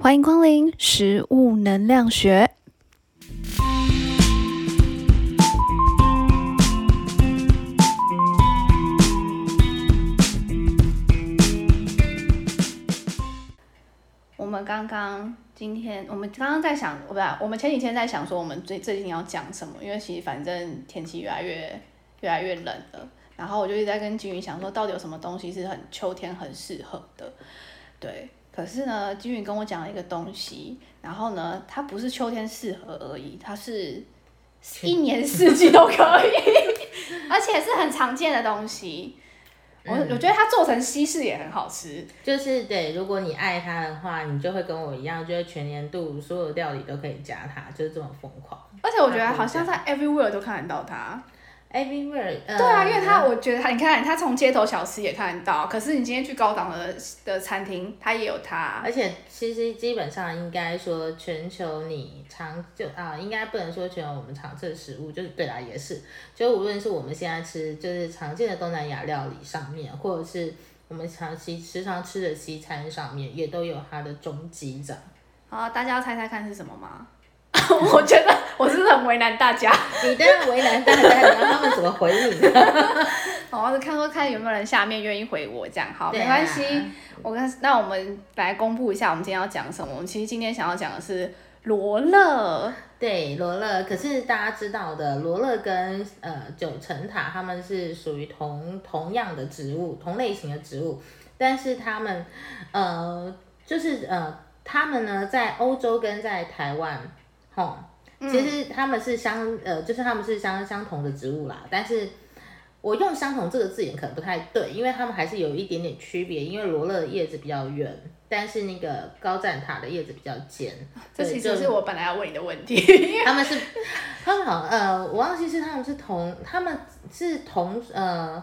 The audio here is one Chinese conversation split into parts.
欢迎光临食物能量学。我们刚刚今天，我们刚刚在想，不是，我们前几天在想说，我们最最近要讲什么？因为其实反正天气越来越越来越冷了，然后我就一直在跟金鱼想说，到底有什么东西是很秋天很适合的？对，可是呢，金鱼跟我讲了一个东西，然后呢，它不是秋天适合而已，它是一年四季都可以，而且是很常见的东西。我我觉得它做成西式也很好吃，就是对，如果你爱它的话，你就会跟我一样，就是全年度所有料理都可以加它，就是这么疯狂。而且我觉得好像在 everywhere 都看得到它。Everywhere，、呃、对啊，因为他我觉得他，你看他从街头小吃也看到，可是你今天去高档的的餐厅，他也有它。而且其实基本上应该说，全球你常就啊，应该不能说全球我们常吃的食物，就是对啦，也是，就无论是我们现在吃就是常见的东南亚料理上面，或者是我们长期时常吃的西餐上面，也都有它的踪迹在。好，大家要猜猜看是什么吗？我觉得我是很为难大家？你当然为难大家，你让他们怎么回你？好，我是看说看有没有人下面愿意回我这样，好，没关系。我跟那我们来公布一下，我们今天要讲什么。我们其实今天想要讲的是罗勒。对，罗勒，可是大家知道的，罗勒跟呃九层塔他们是属于同同样的植物，同类型的植物，但是他们呃就是呃他们呢在欧洲跟在台湾，吼，其实他们是相呃就是他们是相相同的植物啦，但是。我用“相同”这个字眼可能不太对，因为它们还是有一点点区别。因为罗勒的叶子比较圆，但是那个高赞塔的叶子比较尖。这其实是我本来要问你的问题。他们是，他们好呃，我忘记是他们是同，他们是同呃，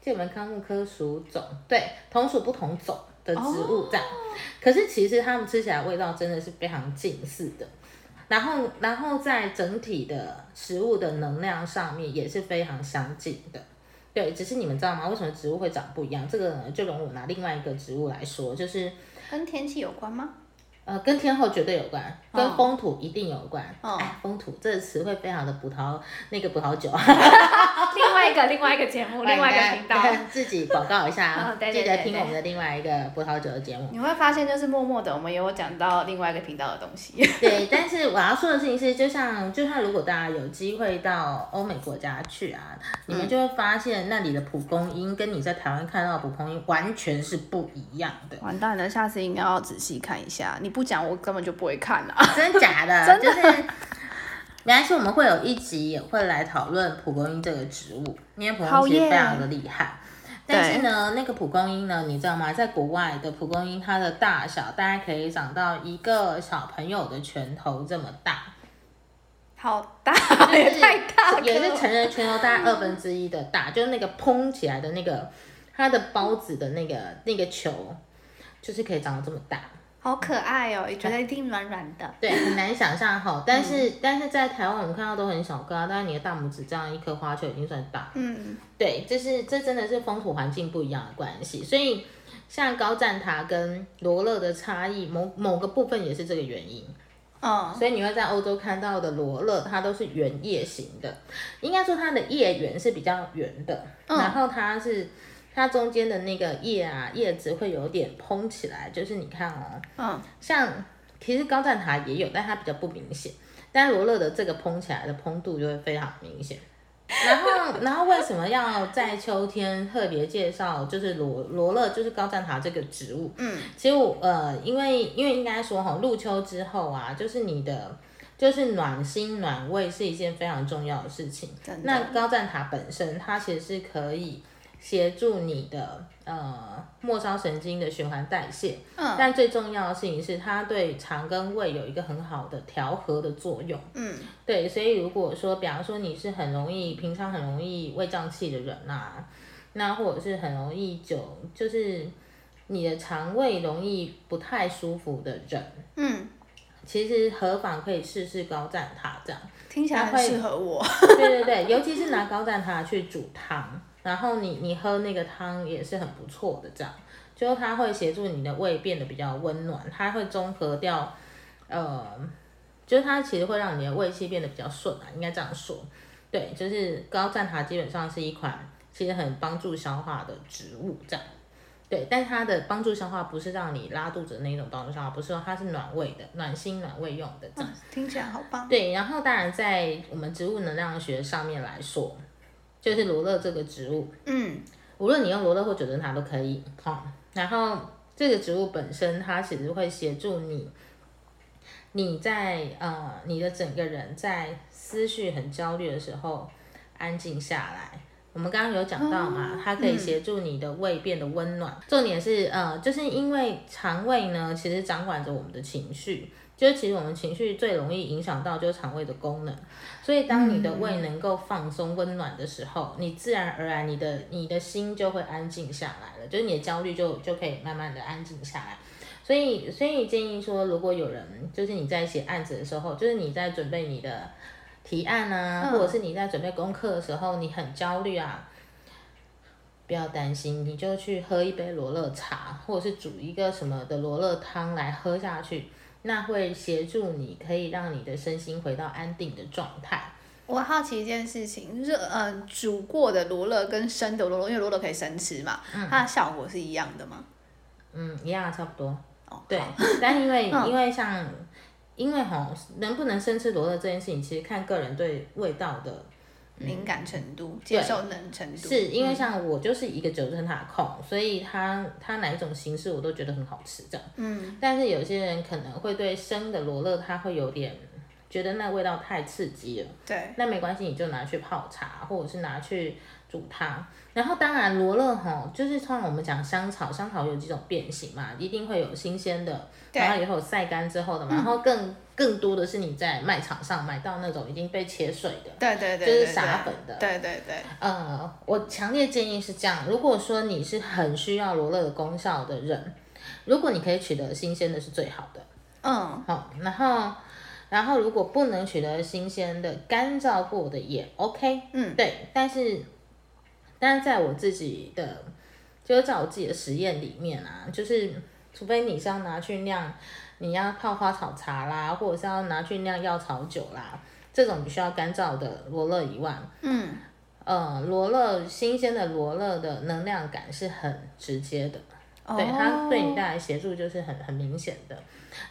界门纲目科属种，对，同属不同种的植物这样。可是其实它们吃起来味道真的是非常近似的，然后然后在整体的食物的能量上面也是非常相近的。对，只是你们知道吗？为什么植物会长不一样？这个呢，就容我拿另外一个植物来说，就是跟天气有关吗？呃，跟天后绝对有关，跟哦风土一定有关。哦哎，风土这个词汇非常的葡萄，那个葡萄酒。另外一个，另外一个节目，另外一个频道。自己广告一下 哦，对对记得听我们的另外一个葡萄酒的节目。你会发现，就是默默的，我们也有讲到另外一个频道的东西。对，但是我要说的事情是，就像就像如果大家有机会到欧美国家去啊，你们就会发现那里的蒲公英跟你在台湾看到的蒲公英完全是不一样的。完蛋了，下次应该要仔细看一下。你不讲，我根本就不会看啊。真假的？真的就是，没关系，我们会有一集也会来讨论蒲公英这个植物，因为蒲公英非常的厉害。但是呢，那个蒲公英呢，你知道吗？在国外的蒲公英，它的大小大概可以长到一个小朋友的拳头这么大，好大，也太大了。也是成人拳头大概二分之一的大，就是那个蓬起来的那个它的包子的那个那个球，就是可以长到这么大。好可爱哦，也觉得一定软软的。对，很难想象哈。但是、但是在台湾我们看到都很小个啊，但是你的大拇指这样一颗花球已经算大。嗯，对，这是这真的是风土环境不一样的关系，所以像高赞塔跟罗勒的差异，某某个部分也是这个原因。哦，所以你会在欧洲看到的罗勒，它都是圆叶型的，应该说它的叶缘是比较圆的，然后它是它中间的那个叶啊叶子会有点蓬起来，就是你看哦，嗯，像其实高赞塔也有，但它比较不明显，但罗勒的这个蓬起来的蓬度就会非常明显。然后，然后为什么要在秋天特别介绍就是罗罗勒，就是高赞塔这个植物？嗯，其实我呃，因为因为应该说哈，入秋之后啊，就是你的就是暖心暖胃是一件非常重要的事情。那高赞塔本身它其实是可以协助你的呃末梢神经的循环代谢，嗯但最重要的事情是它对肠跟胃有一个很好的调和的作用。嗯，对，所以如果说，比方说你是很容易平常很容易胃胀气的人呐、那或者是很容易久就是你的肠胃容易不太舒服的人，嗯，其实何妨可以试试高赞塔这样。听起来很适合我。对对对，尤其是拿高赞塔去煮汤，然后你你喝那个汤也是很不错的，这样就是它会协助你的胃变得比较温暖，它会中和掉，呃，就是它其实会让你的胃气变得比较顺啊，应该这样说。对，就是高赞茶基本上是一款其实很帮助消化的植物，这样。对，但它的帮助消化不是让你拉肚子的那种帮助消化，不是说它是暖胃的、暖心暖胃用的这样。听起来好棒。对，然后当然在我们植物能量学上面来说，就是罗勒这个植物，嗯，无论你用罗勒或九层塔都可以，好、然后这个植物本身它其实会协助你，你在呃你的整个人在思绪很焦虑的时候安静下来。我们刚刚有讲到嘛，它可以协助你的胃变得温暖。重点是呃，就是因为肠胃呢，其实掌管着我们的情绪。就是其实我们情绪最容易影响到就是肠胃的功能，所以当你的胃能够放松温暖的时候，你自然而然你的你的心就会安静下来了，就是你的焦虑就就可以慢慢的安静下来。所以所以建议说，如果有人就是你在写案子的时候，就是你在准备你的提案啊，或者是你在准备功课的时候，你很焦虑啊。不要担心，你就去喝一杯罗勒茶，或者是煮一个什么的罗勒汤来喝下去。那会协助你，可以让你的身心回到安定的状态。我好奇一件事情，就是呃，煮过的罗勒跟生的罗勒，因为罗勒可以生吃嘛，它的效果是一样的吗？嗯，一样，差不多。哦，对，但因为因为像，因为哈，能不能生吃罗勒这件事情，其实看个人对味道的。敏感程度、接受能程度，是因为像我就是一个九层塔控，所以它它哪一种形式我都觉得很好吃这样。嗯，但是有些人可能会对生的罗勒，他会有点觉得那味道太刺激了。对，那没关系，你就拿去泡茶，或者是拿去煮汤。然后当然罗勒哈，就是通常我们讲香草，香草有几种变形嘛，一定会有新鲜的，然后也会有晒干之后的嘛，然后更更多的是你在卖场上买到那种已经被切碎的，对对对，就是撒粉的，对对对。呃，我强烈建议是这样，如果说你是很需要罗勒的功效的人，如果你可以取得新鲜的是最好的，嗯，好，然后然后如果不能取得新鲜的，干燥过的也 OK，嗯，对，但是。但是在我自己的，就是在我自己的实验里面啊，就是除非你是要拿去酿，你要泡花草茶啦，或者是要拿去酿药草酒啦，这种必须要干燥的罗勒以外，嗯，呃，罗勒新鲜的罗勒的能量感是很直接的，对它对你带来协助就是很很明显的。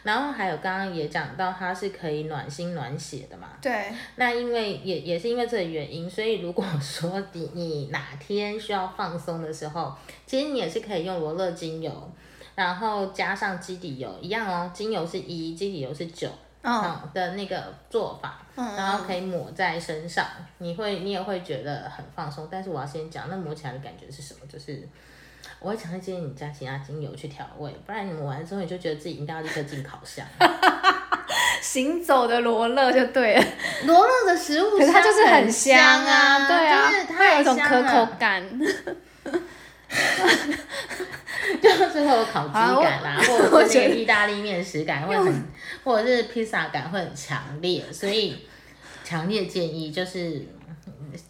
然后还有刚刚也讲到，它是可以暖心暖血的嘛。对。那因为也也是因为这个原因，所以如果说你你哪天需要放松的时候，其实你也是可以用罗勒精油，然后加上基底油一样哦，精油是一，基底油是九，嗯的那个做法，然后可以抹在身上，你会你也会觉得很放松。但是我要先讲，那抹起来的感觉是什么？就是。我会强烈建议你加其他精油去调味，不然你抹完之后你就觉得自己应该要立刻进烤箱。行走的罗勒就对了，罗勒的食物，可是它就是很香啊，对啊，它有一种可口感，就是会有烤鸡感啦，或者是那个意大利面食感会很，或者是披萨感会很强烈，所以强烈建议就是。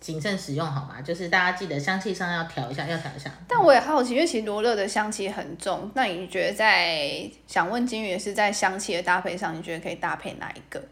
谨慎使用好吗？就是大家记得香气上要调一下，要调一下。但我也好奇，因为其实罗勒的香气很重，那你觉得在想问金鱼是在香气的搭配上，你觉得可以搭配哪一个？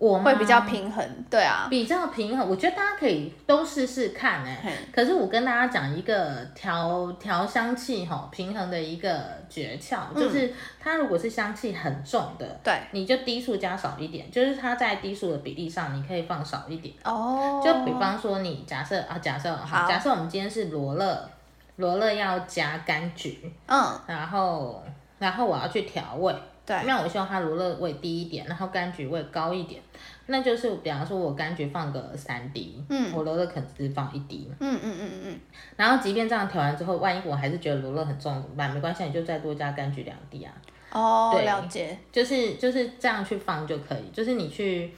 我会比较平衡，对啊，比较平衡。我觉得大家可以都试试看哎。可是我跟大家讲一个调调香气哈平衡的一个诀窍，就是它如果是香气很重的，对，你就低数加少一点，就是它在低数的比例上你可以放少一点。哦。就比方说你假设啊，假设好，假设我们今天是罗勒，罗勒要加柑橘，嗯，然后然后我要去调味。对，那我希望它罗勒味低一点，然后柑橘味高一点，那就是比方说我柑橘放个三滴，嗯，我罗勒可能只是放一滴，嗯嗯嗯嗯然后即便这样调完之后，万一我还是觉得罗勒很重怎么办？没关系，你就再多加柑橘两滴啊。哦，了解，就是就是这样去放就可以，就是你去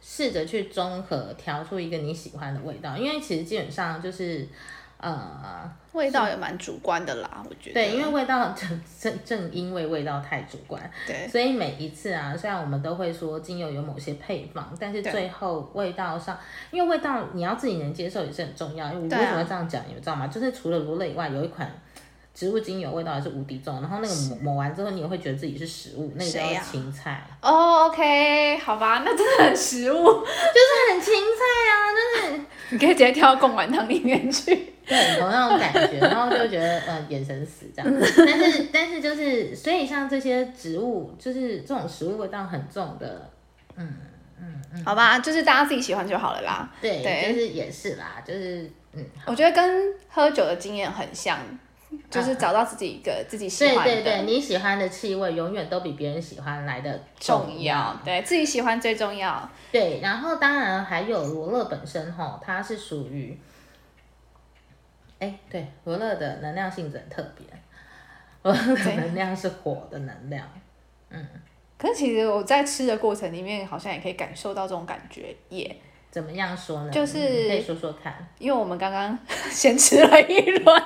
试着去综合调出一个你喜欢的味道，因为其实基本上就是。呃，味道也蛮主观的啦，我觉得。对，因为味道正正正因为味道太主观，对，所以每一次啊，虽然我们都会说精油有某些配方，但是最后味道上，因为味道你要自己能接受也是很重要。因为我为什么这样讲，你们知道吗？就是除了罗勒以外，有一款植物精油味道也是无敌重，然后那个抹抹完之后，你也会觉得自己是食物，那个叫青菜，哦，OK，好吧，那真的很食物，就是很青菜啊，就是 你可以直接跳到贡丸汤里面去。对，有那种感觉，然后就觉得呃眼神死这样，但是但是就是，所以像这些植物，就是这种食物味道很重的，嗯嗯嗯。好吧，就是大家自己喜欢就好了啦。对，对。就是也是啦，就是嗯，我觉得跟喝酒的经验很像，就是找到自己一个自己喜欢的。对对对，你喜欢的气味永远都比别人喜欢来的重要，对自己喜欢最重要。对，然后当然还有罗勒本身哈，它是属于，哎，对，罗勒的能量性质很特别，罗勒的能量是火的能量，嗯可是其实我在吃的过程里面，好像也可以感受到这种感觉耶。怎么样说呢？就是你可以说说看。因为我们刚刚 先吃了一轮，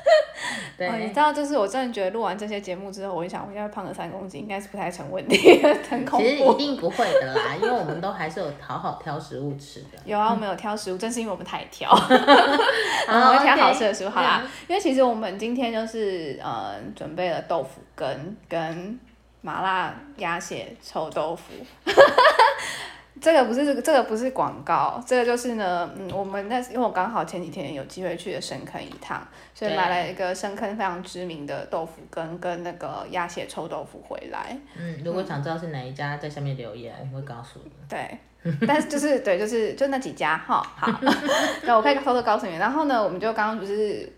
对，哦，你知道，就是我真的觉得录完这些节目之后，我就想，我应该胖了三公斤，应该是不太成问题，很恐怖其实一。定不会的啦，因为我们都还是有好好挑食物吃的。有啊，我们有挑食物，正是因为我们太挑，我们会挑好吃的食物。好啦，因为其实我们今天就是呃准备了豆腐羹跟麻辣鸭血臭豆腐。这个不是这个这个不是广告，这个就是呢，嗯，我们那因为我刚好前几天有机会去了深坑一趟，所以对买了一个深坑非常知名的豆腐羹跟那个鸭血臭豆腐回来。嗯，如果想知道是哪一家，在下面留言，我们会告诉你。对，但是就是对，就是就那几家哈，好，那我可以偷偷告诉你。然后呢，我们就刚刚不是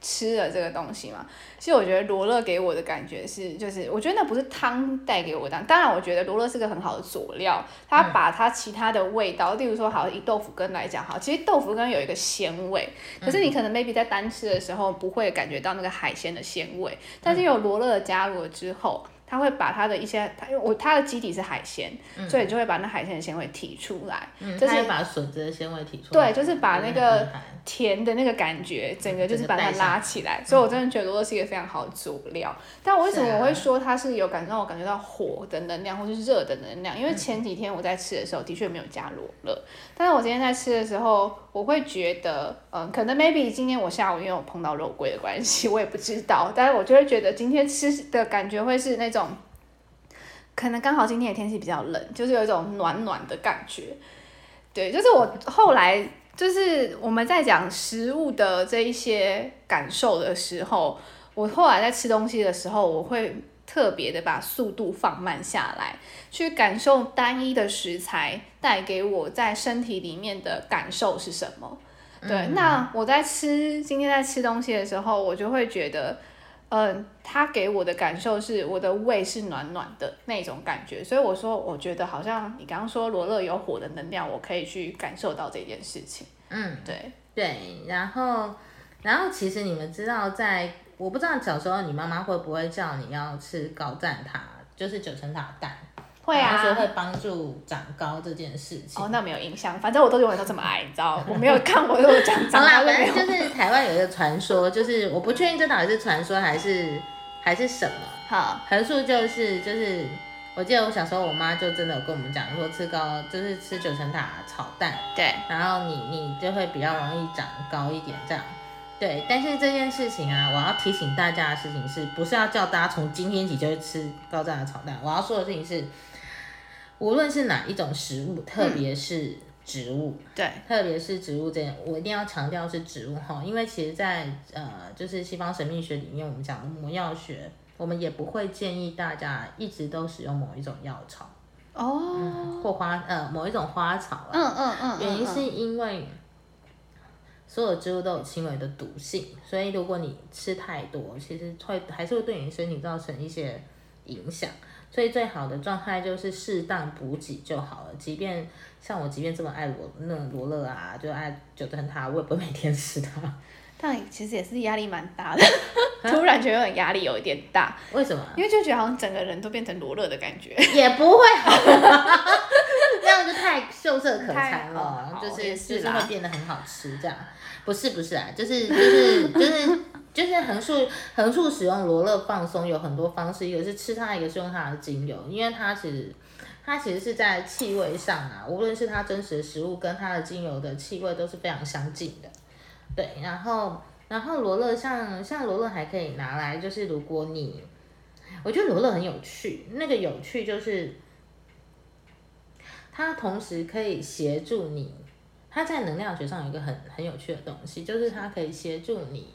吃了这个东西嘛？其实我觉得罗勒给我的感觉是，就是我觉得那不是汤带给我的，当然我觉得罗勒是个很好的佐料，它把它其他的味道，例如说好以豆腐羹来讲，好，其实豆腐羹有一个鲜味，可是你可能 maybe 在单吃的时候不会感觉到那个海鲜的鲜味，但是有罗勒加入了之后。它会把它的一些，它因为我它的基底是海鲜，所以就会把那海鲜的鲜味提出来。嗯，就是把笋子的鲜味提出来。对，就是把那个甜的那个感觉，整个就是把它拉起来，所以我真的觉得罗勒是一个非常好的佐料。但我为什么我会说它是有感让我感觉到火的能量或是热的能量？因为前几天我在吃的时候的确没有加罗勒，但是我今天在吃的时候，我会觉得，嗯，可能 maybe 今天我下午因为我碰到肉桂的关系，我也不知道，但是我就会觉得今天吃的感觉会是那种。可能刚好今天的天气比较冷，就是有一种暖暖的感觉。对，就是我后来就是我们在讲食物的这一些感受的时候，我后来在吃东西的时候，我会特别的把速度放慢下来，去感受单一的食材带给我在身体里面的感受是什么。对，那我在吃今天在吃东西的时候，我就会觉得。嗯，它给我的感受是我的胃是暖暖的那种感觉，所以我说我觉得好像你刚刚说罗勒有火的能量，我可以去感受到这件事情。嗯，对，对，然后，然后其实你们知道在，我不知道小时候你妈妈会不会叫你要吃高蛋塔，就是九层塔蛋，会啊。说会帮助长高这件事情。哦，那没有印象，反正我都永远都这么矮，你知道，我没有看我有讲 好啦，长大就没有。反正就是台湾有一个传说，就是我不确定这到底是传说还是还是什么。好，横竖就是就是，我记得我小时候我妈就真的有跟我们讲说，吃高就是吃九层塔炒蛋，对，然后你你就会比较容易长高一点这样。对，但是这件事情啊，我要提醒大家的事情是不是要叫大家从今天起就去吃高炸的炒蛋？我要说的事情是，无论是哪一种食物，特别是植物，对，特别是植物这样，我一定要强调是植物哈，因为其实在，呃，就是西方神秘学里面，我们讲的魔药学，我们也不会建议大家一直都使用某一种药草哦，或花呃某一种花草啊。嗯嗯嗯，原因嗯是因为所有植物都有轻微的毒性，所以如果你吃太多，其实会还是会对你身体造成一些影响。所以最好的状态就是适当补给就好了。即便像我，即便这么爱罗那种罗勒啊，就爱九层塔，我也不会每天吃它。但其实也是压力蛮大的，突然觉得很压力有一点大，为什么？因为就觉得好像整个人都变成罗勒的感觉。也不会好 太秀色可餐太了，就是也就是会变得很好吃这样。不是不是啊，就是 就是就是就是横竖横竖使用罗勒放松有很多方式，一个是吃它，一个是用它的精油，因为它其实它其实是在气味上啊，无论是它真实的食物跟它的精油的气味都是非常相近的。对，然后然后罗勒像像罗勒还可以拿来，就是如果你，我觉得罗勒很有趣，那个有趣就是，它同时可以协助你，它在能量学上有一个很很有趣的东西，就是它可以协助你，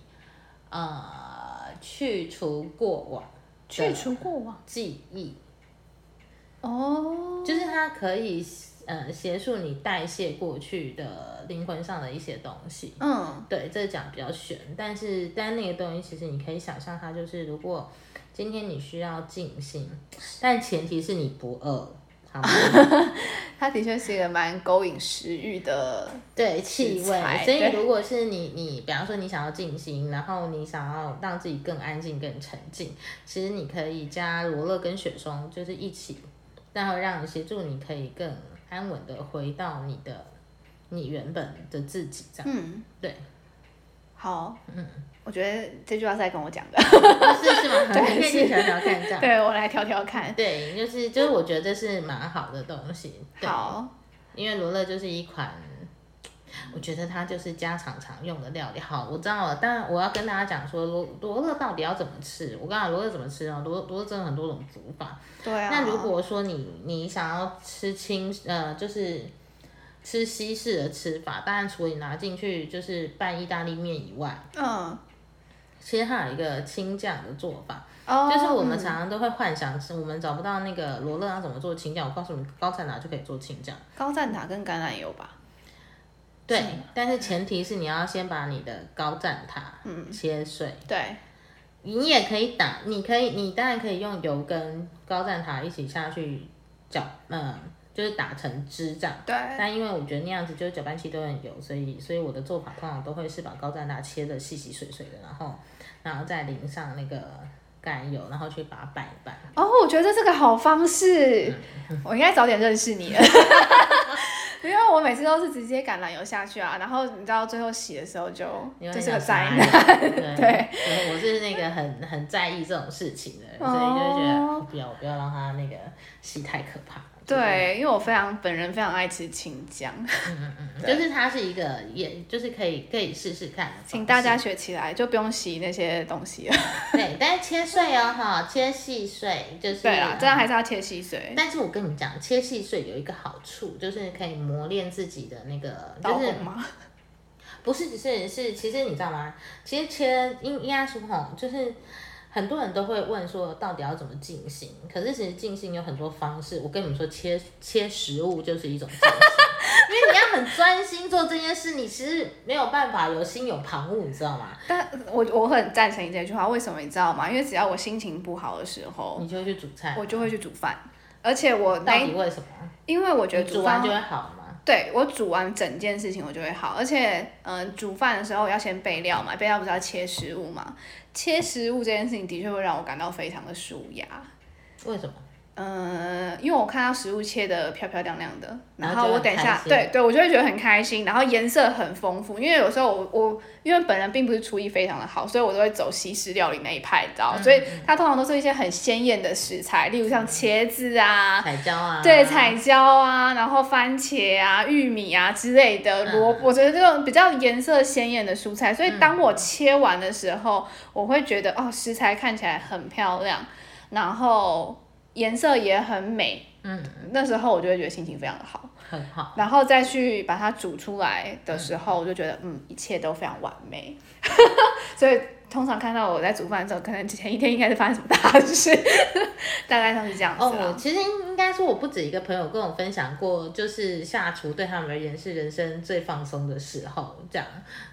呃，去除过往去除过往。记忆，哦，就是它可以呃协助你代谢过去的灵魂上的一些东西。嗯。对，这讲比较玄，但是但那个东西其实你可以想象它就是，如果今天你需要静心，但前提是你不饿，好吗？它的确是一个蛮勾引食欲的，对气味，所以如果是你你，比方说你想要静心，然后你想要让自己更安静、更沉静，其实你可以加罗勒跟雪松，就是一起，然后让协助你可以更安稳的回到你的你原本的自己，这样。嗯，对，好，嗯，我觉得这句话是在跟我讲的，是是吗？对你可以去调调看这样。对我来挑挑看。对，就是就是，我觉得这是蛮好的东西。对，好，因为罗勒就是一款，我觉得它就是家常常用的料理。好，我知道了，但我要跟大家讲说，罗罗勒到底要怎么吃？我刚才罗勒怎么吃哦？罗罗勒真的很多种煮法。对啊。那如果说你你想要吃清呃，就是吃西式的吃法，当然除了你拿进去就是拌意大利面以外，嗯，其实还有一个青酱的做法。哦，就是我们嗯常常都会幻想，是我们找不到那个罗勒要怎么做青酱。我告诉你，高赞拿就可以做青酱。高赞塔跟橄榄油吧。对，但是前提是你要先把你的高赞塔切碎。对，你也可以打，你可以，你当然可以用油跟高赞塔一起下去搅，嗯，就是打成汁这样。对，但因为我觉得那样子就是搅拌器都很油，所以所以我的做法通常都会是把高赞塔切的细细碎碎的，然后然后再淋上那个橄榄油，然后去把它拌一拌。哦，我觉得这个好方式，嗯我应该早点认识你了。因为我每次都是直接橄榄油下去啊，然后你知道最后洗的时候就因为就是个想灾杀难。对我是那个很很在意这种事情的人，所以就会觉得不要，我不要让它那个洗太可怕。就是，对，因为我非常本人非常爱吃青酱，就是它是一个，也就是可以可以试试看。请大家学起来，就不用洗那些东西了。对，但是切碎哦哈，切细碎就是。对啦，这样还是要切细碎。但是我跟你们讲，切细碎有一个好处，就是可以磨练自己的那个，就是刀工吗？不是，只是是，其实你知道吗？其实切应应该说吼，就是很多人都会问说，到底要怎么进行？可是其实进行有很多方式。我跟你们说，切切食物就是一种因为你要很专心做这件事，你其实没有办法有心有旁骛，你知道吗？但我我很赞成你这句话，为什么你知道吗？因为只要我心情不好的时候，你就会去煮菜，我就会去煮饭，而且我到底为什么？因为我觉得煮饭你煮完就会好嘛？对我煮完整件事情我就会好，而且嗯、呃煮饭的时候要先备料嘛，备料不是要切食物嘛？切食物这件事情的确会让我感到非常的舒压。为什么？嗯，因为我看到食物切的漂漂亮亮的，然然后我等一下对对，我就会觉得很开心，然后颜色很丰富，因为有时候我我因为本人并不是厨艺非常的好，所以我都会走西式料理那一派，你知道，嗯所以它通常都是一些很鲜艳的食材，例如像茄子啊，彩椒啊？对，彩椒啊，然后番茄啊、玉米啊之类的嗯。萝卜，我觉得这种比较颜色鲜艳的蔬菜，所以当我切完的时候，我会觉得哦，食材看起来很漂亮，然后颜色也很美，嗯，那时候我就会觉得心情非常的好，很好。然后再去把它煮出来的时候，我就觉得嗯，一切都非常完美，所以。通常看到我在煮饭的时候，可能前一天应该是发生什么大事，大概上是这样子哦，啊我其实应该说，我不止一个朋友跟我分享过，就是下厨对他们而言是人生最放松的时候，这样。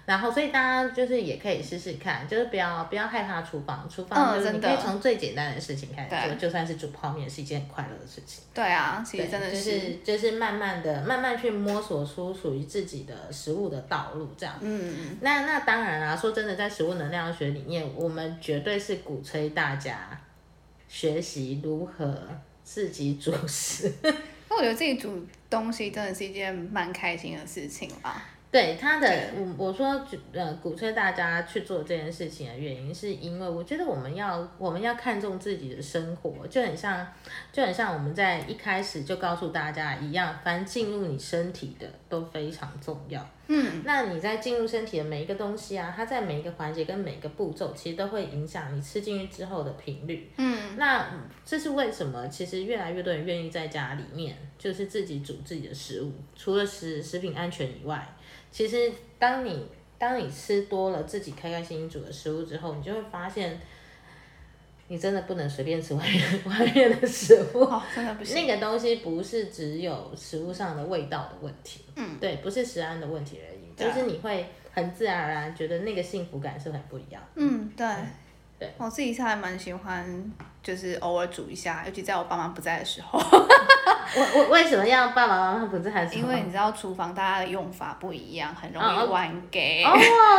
然后，所以大家就是也可以试试看，就是不要不要害怕厨房，厨房嗯就是你可以从最简单的事情开始做，对就算是煮泡面是一件很快乐的事情。对啊，其实，真的就是就是慢慢的、慢慢去摸索出属于自己的食物的道路，这样。嗯嗯，那那当然啊，说真的，在食物能量学里面，我们绝对是鼓吹大家学习如何自己煮食。那我觉得自己煮东西真的是一件蛮开心的事情吧。对他的，我我说呃，鼓吹大家去做这件事情的原因，是因为我觉得我们要我们要看重自己的生活，就很像就很像我们在一开始就告诉大家一样，凡进入你身体的都非常重要。嗯，那你在进入身体的每一个东西啊，它在每一个环节跟每一个步骤，其实都会影响你吃进去之后的频率。嗯，那这是为什么？其实越来越多人愿意在家里面就是自己煮自己的食物，除了食食品安全以外，其实当你当你吃多了自己开开心心煮的食物之后，你就会发现。你真的不能随便吃外面外面的食物，真的不行。那个东西不是只有食物上的味道的问题，嗯，对，不是食安的问题而已，就是你会很自然而然觉得那个幸福感是很不一样。嗯，对。我自己是还蛮喜欢，就是偶尔煮一下，尤其在我爸妈不在的时候。我我为什么要爸爸妈妈不在？因为你知道厨房大家的用法不一样，很容易玩给。哦，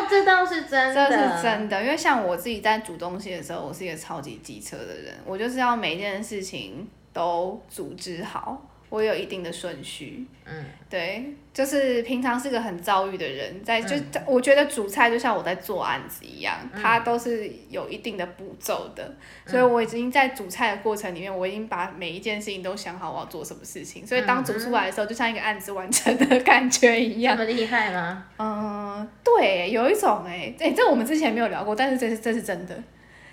这倒是真的。这是真的，因为像我自己在煮东西的时候，我是一个超级机车的人，我就是要每一件事情都组织好。我有一定的顺序，嗯，对，就是平常是个很遭遇的人，在就我觉得煮菜就像我在做案子一样，它都是有一定的步骤的，所以我已经在煮菜的过程里面，我已经把每一件事情都想好我要做什么事情，所以当煮出来的时候，就像一个案子完成的感觉一样。这么厉害吗？嗯，对，有一种哎，哎，这我们之前没有聊过，但是这是这是真的。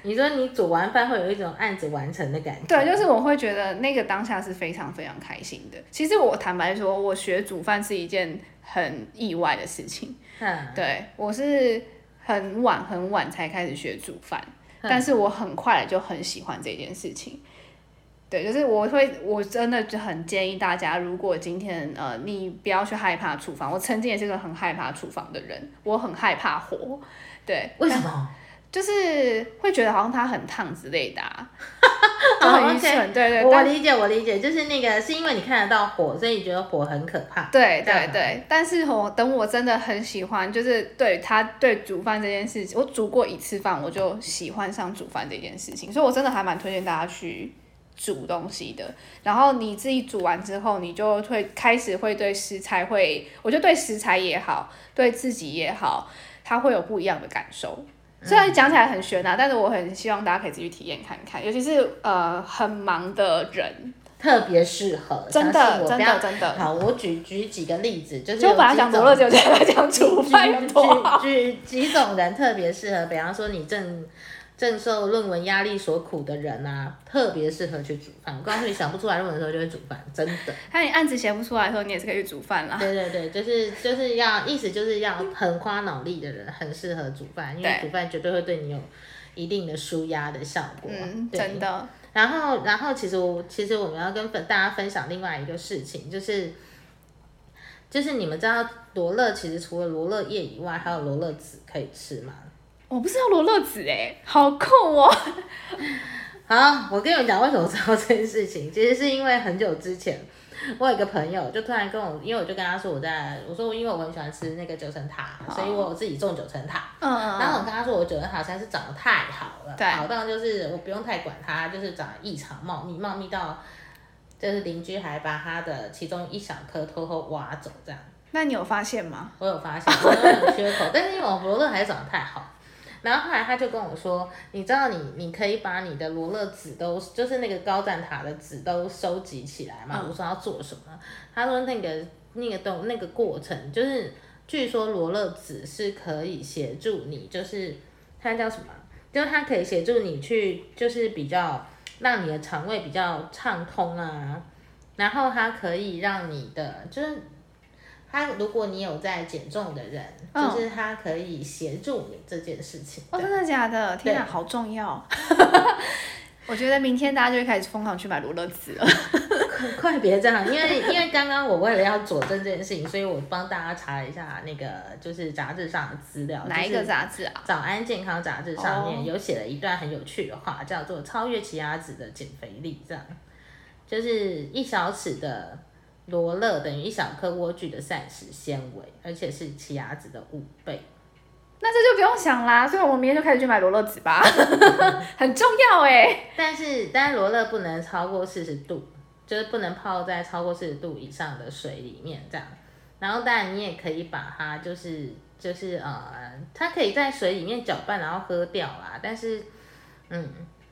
你说你煮完饭会有一种案子完成的感觉，对，就是我会觉得那个当下是非常非常开心的。其实我坦白说，我学煮饭是一件很意外的事情。嗯，对我是很晚很晚才开始学煮饭，但是我很快就很喜欢这件事情。对，就是我会，我真的就很建议大家，如果今天呃你不要去害怕厨房，我曾经也是个很害怕厨房的人，我很害怕火。对，为什么？就是会觉得好像它很烫之类的，啊就很愚蠢。对对，我理解，我理解，就是那个是因为你看得到火，所以你觉得火很可怕。对对对，但是我等我真的很喜欢，就是对他对煮饭这件事情，我煮过一次饭，我就喜欢上煮饭这件事情，所以我真的还蛮推荐大家去煮东西的。然后你自己煮完之后，你就会开始会对食材会，我觉得对食材也好，对自己也好，它会有不一样的感受。虽然讲起来很玄啊，但是我很希望大家可以自己体验看看，尤其是呃很忙的人，特别适合。真的，真的，真的。好，我举举几个例子，就是我把它讲多了，就讲讲厨饭多好。举几种人特别适合，比方说你正。正受论文压力所苦的人啊，特别适合去煮饭。我告诉你，想不出来论文的时候就会煮饭，真的。那你案子写不出来的时候，你也是可以去煮饭啦。对对对，就是就是要意思就是要很花脑力的人，很适合煮饭，因为煮饭绝对会对你有一定的舒压的效果。嗯，真的。然后然后其实我其实我们要跟分大家分享另外一个事情，就是就是你们知道罗勒其实除了罗勒叶以外，还有罗勒籽可以吃吗？我不知道罗勒子哎，好酷哦！好，我跟你们讲为什么知道这件事情，其实是因为很久之前，我有一个朋友就突然跟我，因为我就跟他说我在，我说因为我很喜欢吃那个九层塔，所以我自己种九层塔。嗯嗯。然后我跟他说我九层塔实在是长得太好了，好到就是我不用太管它，就是长得异常茂密，茂密到就是邻居还把它的其中一小颗偷偷挖走这样。那你有发现吗？我有发现，我有缺口，但是因为我罗勒还是长得太好。然后后来他就跟我说，你知道你你可以把你的罗勒籽都，就是那个高赞塔的籽都收集起来吗？我说要做什么？他说那个那个东那个过程，就是据说罗勒籽是可以协助你，就是它叫什么？就是它可以协助你去，就是比较让你的肠胃比较畅通啊，然后它可以让你的就是。他如果你有在减重的人，就是他可以协助你这件事情。哦，真的假的？天啊，好重要！我觉得明天大家就会开始疯狂去买罗勒籽了。快别这样，因为因为刚刚我为了要佐证这件事情，所以我帮大家查了一下那个就是杂志上的资料。哪一个杂志啊？早安健康杂志上面有写了一段很有趣的话，叫做“超越奇亚籽的减肥力”，这样就是一小匙的。罗勒等于一小颗莴苣的膳食纤维，而且是奇亚籽的五倍。那这就不用想啦，所以我们明天就开始去买罗勒籽吧，很重要哎。但是，但罗勒不能超过四十度，就是不能泡在超过四十度以上的水里面这样。然后，当然你也可以把它，就是就是呃，它可以在水里面搅拌，然后喝掉啦。但是，嗯，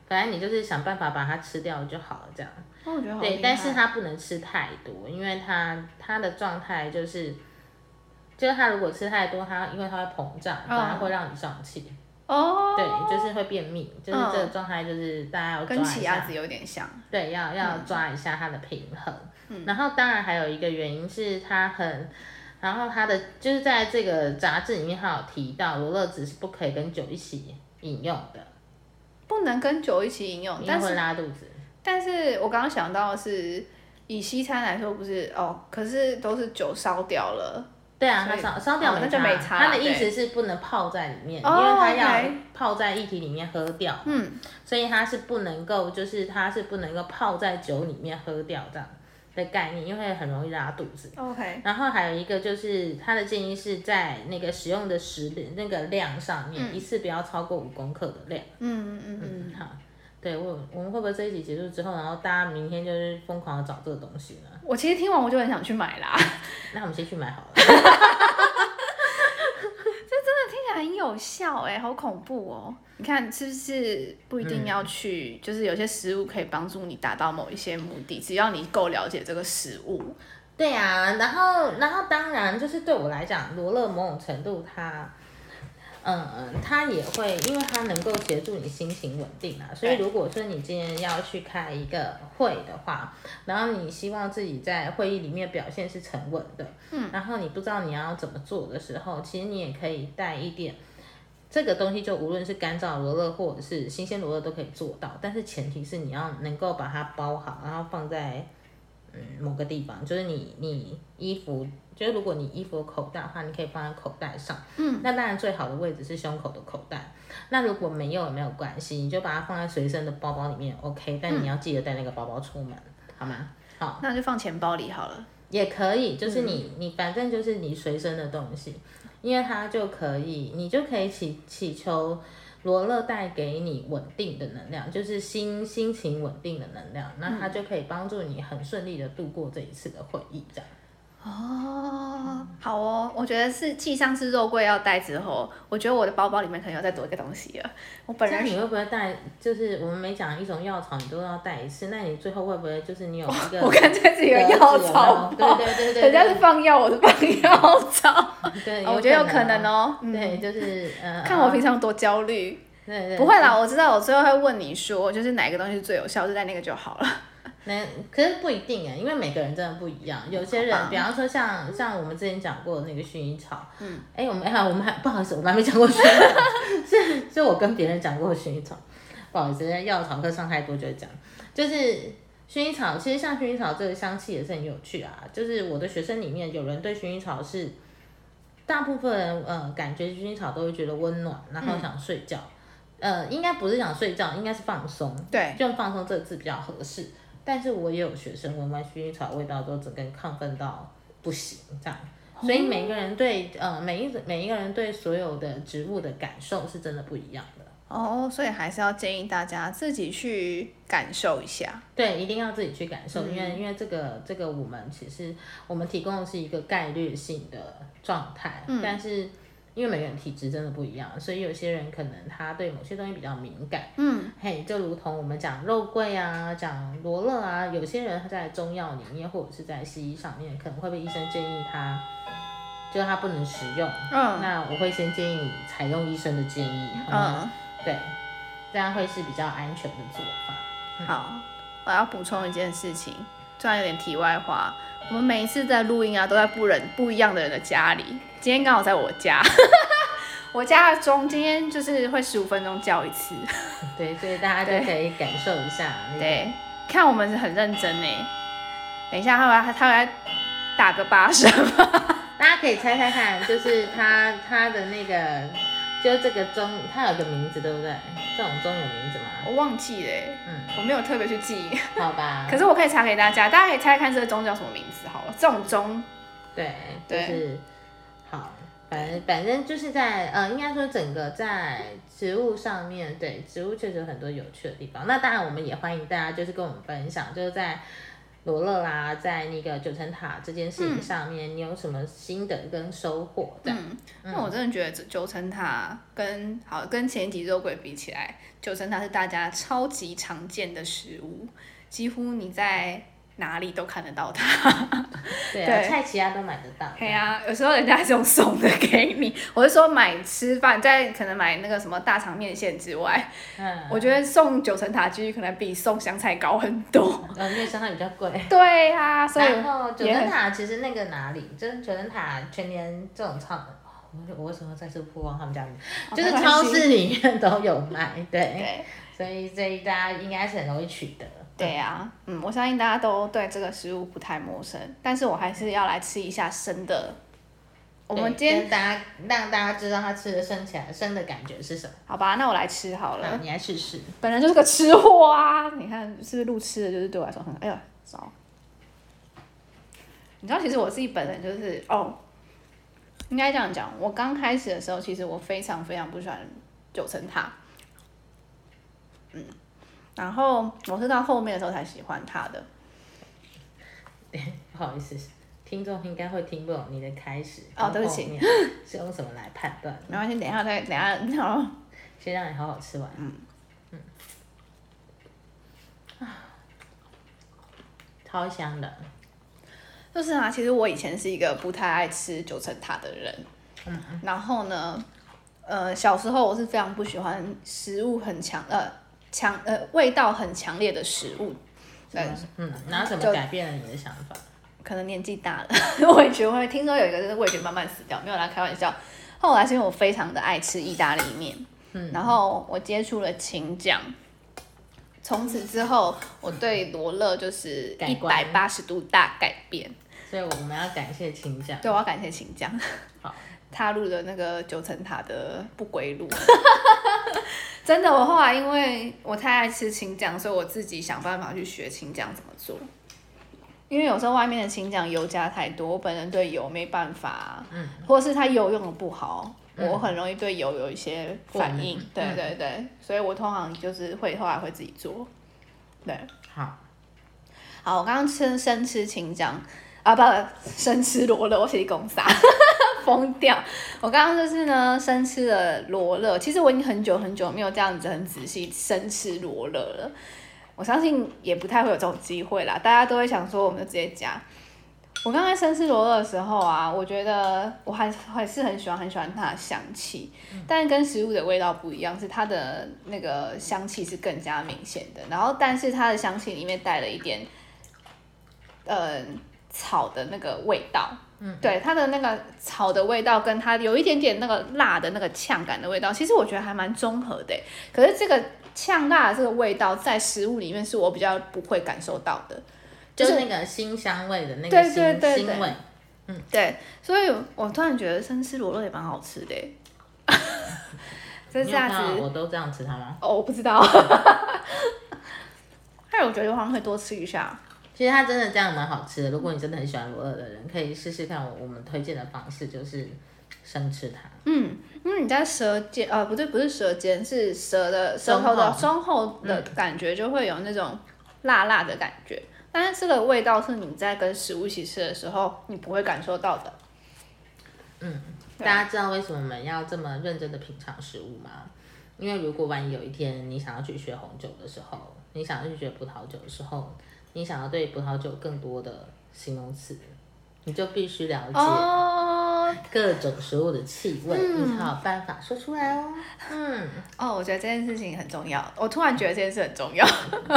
反正你就是想办法把它吃掉就好了，这样。对，但是它不能吃太多，因为它它的状态就是，就是它如果吃太多，它因为它会膨胀，嗯反而会让你胀气。哦，对，就是会便秘，就是这个状态，就是大家要抓一下跟奇亚籽。有点像。对，要要抓一下它的平衡。然后当然还有一个原因是它很，然后它的就是在这个杂志里面，它有提到罗勒子是不可以跟酒一起饮用的，不能跟酒一起饮用，因为会拉肚子。但是我刚刚想到的是，以西餐来说不是哦，可是都是酒烧掉了，对啊，它烧烧掉哦那就没差它的意思是不能泡在里面，哦因为它要泡在液体里面喝掉，嗯，所以它是不能够，就是它是不能够泡在酒里面喝掉这样的概念，因为很容易拉肚子。OK，然后还有一个就是他的建议是在那个使用的食那个量上面，一次不要超过五公克的量。嗯嗯嗯嗯，嗯，好，对我我们会不会这一集结束之后，然后大家明天就是疯狂的找这个东西呢？我其实听完我就很想去买啦，那我们先去买好了。这真的听起来很有效哎、好恐怖哦！你看是不是不一定要去，就是有些食物可以帮助你达到某一些目的，只要你够了解这个食物。对啊，然后然后当然就是对我来讲，罗勒某种程度它。嗯，它也会，因为它能够协助你心情稳定啊，所以如果说你今天要去开一个会的话，然后你希望自己在会议里面表现是沉稳的，嗯，然后你不知道你要怎么做的时候，其实你也可以带一点这个东西，就无论是干燥罗勒或者是新鲜罗勒都可以做到，但是前提是你要能够把它包好，然后放在嗯某个地方，就是你你衣服，就是如果你衣服有口袋的话，你可以放在口袋上。嗯，那当然最好的位置是胸口的口袋。那如果没有也没有关系，你就把它放在随身的包包里面，OK。但你要记得带那个包包出门，好吗？好，那就放钱包里好了。也可以，就是你、你反正就是你随身的东西，因为它就可以，你就可以祈祈求罗勒带给你稳定的能量，就是心心情稳定的能量，那它就可以帮助你很顺利的度过这一次的会议，这样。哦，好哦，我觉得是继上次肉桂要带之后，我觉得我的包包里面可能要再多一个东西了。我本来你会不会带？就是我们每讲一种药草，你都要带一次，那你最后会不会就是你有一个 我看这是一个药草包，对对对对，人家是放药，我是放药草。对，哦我觉得有可能哦。对，就是呃，看我平常多焦虑。对对，不会啦，我知道，我最后会问你说，就是哪个东西最有效，就带那个就好了。那可是不一定哎，因为每个人真的不一样。有些人，比方说像像我们之前讲过的那个薰衣草，嗯，哎，我们哎我们还不好意思，我们还没讲过薰衣草，是是我跟别人讲过薰衣草，不好意思，在药草课上太多就会讲，就是薰衣草，其实像薰衣草这个香气也是很有趣啊。就是我的学生里面有人对薰衣草是，大部分人呃感觉薰衣草都会觉得温暖，然后想睡觉，呃，应该不是想睡觉，应该是放松。对，就用放松这个字比较合适。但是我也有学生闻完薰衣草味道之后，整个人亢奋到不行这样。所以每个人对呃每一每一个人对所有的植物的感受是真的不一样的。哦，所以还是要建议大家自己去感受一下。对，一定要自己去感受，因为因为这个这个我们其实我们提供的是一个概率性的状态，但是因为每个人体质真的不一样，所以有些人可能他对某些东西比较敏感。嗯，嘿，就如同我们讲肉桂啊，讲罗勒啊，有些人他在中药里面或者是在西医上面，可能会被医生建议他，就是他不能食用。嗯那我会先建议你采用医生的建议？嗯，对，这样会是比较安全的做法。好，我要补充一件事情，虽然有点题外话，我们每一次在录音啊，都在不人不一样的人的家里。今天刚好在我家，我家的钟今天就是会十五分钟叫一次。对，所以大家就可以感受一下那个。对，看我们是很认真呢。等一下，他会他会打个八声吗？大家可以猜猜看，就是他他的那个，就这个钟，它有个名字，对不对？这种钟有名字吗？我忘记了耶，嗯，我没有特别去记。好吧。可是我可以查给大家，大家可以猜猜看这个钟叫什么名字好了。这种钟，对，就是好，反正反正就是在呃，应该说整个在植物上面，对植物确实有很多有趣的地方。那当然，我们也欢迎大家就是跟我们分享，就是在罗勒啦，在那个九层塔这件事情上面，你有什么心得跟收获？这样，那我真的觉得九层塔跟好跟前几肉桂比起来，九层塔是大家超级常见的食物，几乎你在哪里都看得到它。对啊，对菜其他都买得到。对啊、有时候人家是用送的给你，我是说买吃饭，在可能买那个什么大肠面线之外，嗯，我觉得送九层塔几率可能比送香菜高很多。呃，因为香菜比较贵。对啊、所以然后九层塔其实那个哪里，就是九层塔全年这种超，我我为什么再次曝光他们家名？就是超市里面都有卖，对，对所以这一大家应该是很容易取得。对呀、嗯，我相信大家都对这个食物不太陌生，但是我还是要来吃一下生的。我们今天跟大家让大家知道它吃的生起来生的感觉是什么。好吧，那我来吃好了。好，你来试试。本来就是个吃货啊！你看，是不是路吃的，就是对我来说很哎呀糟。你知道，其实我自己本人就是哦，应该这样讲。我刚开始的时候，其实我非常非常不喜欢九层塔，嗯，然后我是到后面的时候才喜欢他的。不好意思，听众应该会听不懂你的开始。哦对不起是用什么来判断？没关系，等一下再等一下，然后先让你好好吃完。嗯嗯。超香的。就是啊，其实我以前是一个不太爱吃九层塔的人，嗯然后呢，呃，小时候我是非常不喜欢食物很强呃强呃味道很强烈的食物，对，嗯，然后怎么改变了你的想法？可能年纪大了，味觉会听说有一个就是味觉慢慢死掉，没有来开玩笑。后来是因为我非常的爱吃意大利面，嗯然后我接触了秦酱，从此之后我对罗勒就是一百八十度大改变。所以我们要感谢秦酱。对，我要感谢秦酱，好，踏入了那个九层塔的不归路。真的，我后来因为我太爱吃青酱，所以我自己想办法去学青酱怎么做。因为有时候外面的青酱油加太多，我本人对油没办法，嗯，或者是它油用的不好，嗯我很容易对油有一些反应。对嗯。对对，所以我通常就是会后来会自己做。对，好，好，我刚刚吃生吃青酱。啊，不，生吃罗勒，我写公撒，疯掉。我刚刚就是呢，生吃了罗勒，其实我已经很久很久没有这样子很仔细生吃罗勒了。我相信也不太会有这种机会啦，大家都会想说，我们就直接加。我刚才生吃罗勒的时候啊，我觉得我还还是很喜欢很喜欢它的香气，但是跟食物的味道不一样，是它的那个香气是更加明显的。然后，但是它的香气里面带了一点，呃，草的那个味道。嗯，对，它的那个草的味道跟它有一点点那个辣的那个呛感的味道，其实我觉得还蛮综合的欸。可是这个呛辣的这个味道在食物里面是我比较不会感受到的。就是那个新香味的那个对新对对对新味。对，所以我突然觉得生吃罗勒也蛮好吃的耶。这 你有看下子我都这样吃它吗？哦，我不知道。但是我觉得我好像可以多吃一下。其实它真的这样蛮好吃的。如果你真的很喜欢罗勒的人，可以试试看我我们推荐的方式，就是生吃它。嗯，因为你在舌尖，呃，不对，不是舌尖，是舌的舌头的后中后的感觉，就会有那种辣辣的感觉。但是这个味道是你在跟食物一起吃的时候，你不会感受到的。嗯大家知道为什么我们要这么认真的品尝食物吗？因为如果万一有一天你想要去学红酒的时候，你想要去学葡萄酒的时候，你想要对葡萄酒更多的形容词，你就必须了解哦各种食物的气味，你才有办法说出来哦。嗯，哦，我觉得这件事情很重要。我突然觉得这件事很重要。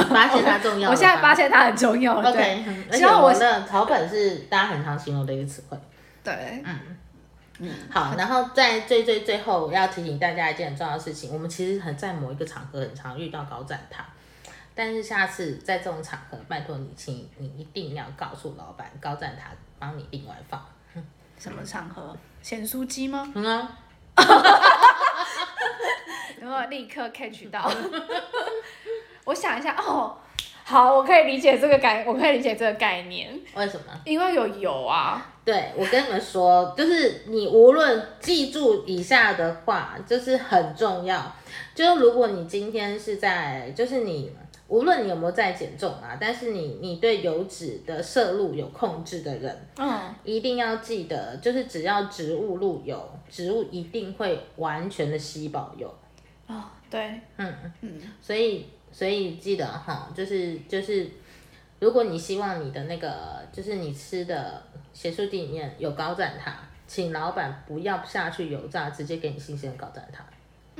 发现它重要。我现在发现它很重要 OK，嗯而且希望我我的草本是大家很常形容的一个词汇。对，嗯。嗯好，然后在最最最后要提醒大家一件很重要的事情，我们其实很在某一个场合很常遇到高赞塔，但是下次在这种场合，拜托你，请你一定要告诉老板高赞塔帮你另外放。什么场合？咸酥鸡吗？嗯啊，然后立刻 catch 到？我想一下，哦，好，我可以理解这个概，我可以理解这个概念，为什么？因为有油啊。对我跟你们说，就是你无论记住以下的话，就是很重要。就是如果你今天是在，就是你无论你有没有在减重啊，但是你你对油脂的摄入有控制的人，嗯，一定要记得，就是只要植物入油，植物一定会完全的吸饱油。哦，对，嗯，嗯，所以所以记得哈，就是就是如果你希望你的那个就是你吃的咸酥鸡里面有高赞塔，请老板不要下去油炸，直接给你新鲜的高赞塔。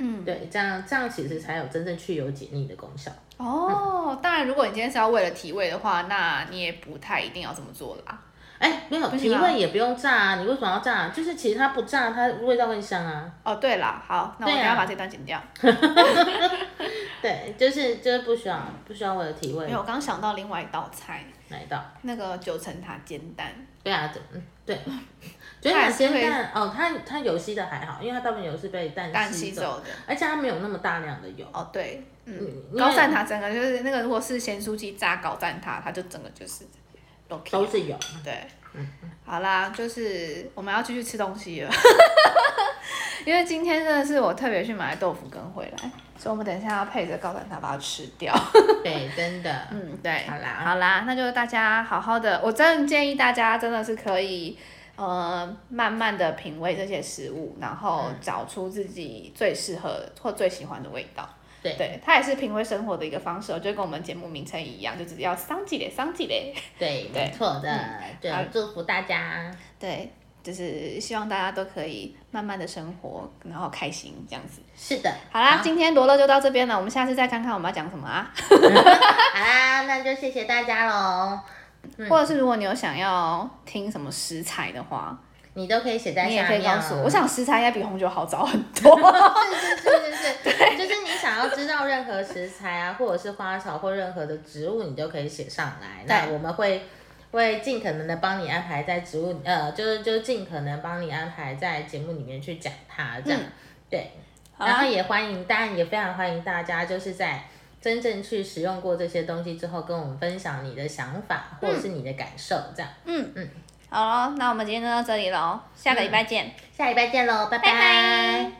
嗯，对，这样这样其实才有真正去油解腻的功效。哦，当然，如果你今天是要为了提味的话，那你也不太一定要这么做啦。哎，没有提不行啊味也不用炸啊，你为什么要炸？就是其实它不炸，它味道更香啊。哦，对啦，好，那我对啊等一下把这段剪掉，对，就是就是不需要不需要为了提味因为我刚想到另外一道菜，哪一道？那个九层塔煎蛋。对啊，对，嗯，对。觉得哪它还是会煎蛋哦，它它油吸的还好，因为它大部分油是被蛋蛋吸走，的。而且它没有那么大量的油。哦，对，嗯，高赞塔整个就是那个，如果是咸酥鸡炸高赞塔，它就整个就是都都是油。对，好啦，就是我们要继续吃东西了，因为今天真的是我特别去买豆腐羹回来，所以我们等一下要配着高蛋塔把它吃掉。对，真的。嗯，对，好啦好啦，那就是大家好好的，我真的建议大家真的是可以。呃，慢慢的品味这些食物，然后嗯找出自己最适合或最喜欢的味道。对对，它也是品味生活的一个方式，就跟我们节目名称一样，就只要桑吉嘞，桑吉嘞。对，对没错的。对好，祝福大家。对，就是希望大家都可以慢慢的生活，然后开心这样子。是的。好啦，今天罗乐就到这边了，我们下次再看看我们要讲什么啊？好啦，那就谢谢大家喽。或者是如果你有想要听什么食材的话，你都可以写在你也下面哦。可以告诉我。我想食材应该比红酒好找很多。是是是是是，就是你想要知道任何食材啊，或者是花草或任何的植物，你都可以写上来。那我们会会尽可能的帮你安排在植物，呃，就是就尽可能帮你安排在节目里面去讲它，这样、嗯对。然后也欢迎，当然也非常欢迎大家，就是在真正去使用过这些东西之后跟我们分享你的想法或是你的感受这样。嗯。嗯。好咯那我们今天就到这里咯下个礼拜见。下礼拜见咯拜拜。